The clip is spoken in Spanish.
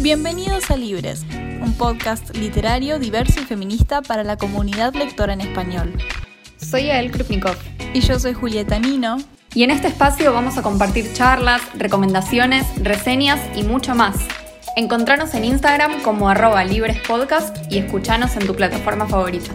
Bienvenidos a Libres, un podcast literario diverso y feminista para la comunidad lectora en español. Soy Ael Krupnikov. Y yo soy Julieta Nino. Y en este espacio vamos a compartir charlas, recomendaciones, reseñas y mucho más. Encontranos en Instagram como arroba librespodcast y escuchanos en tu plataforma favorita.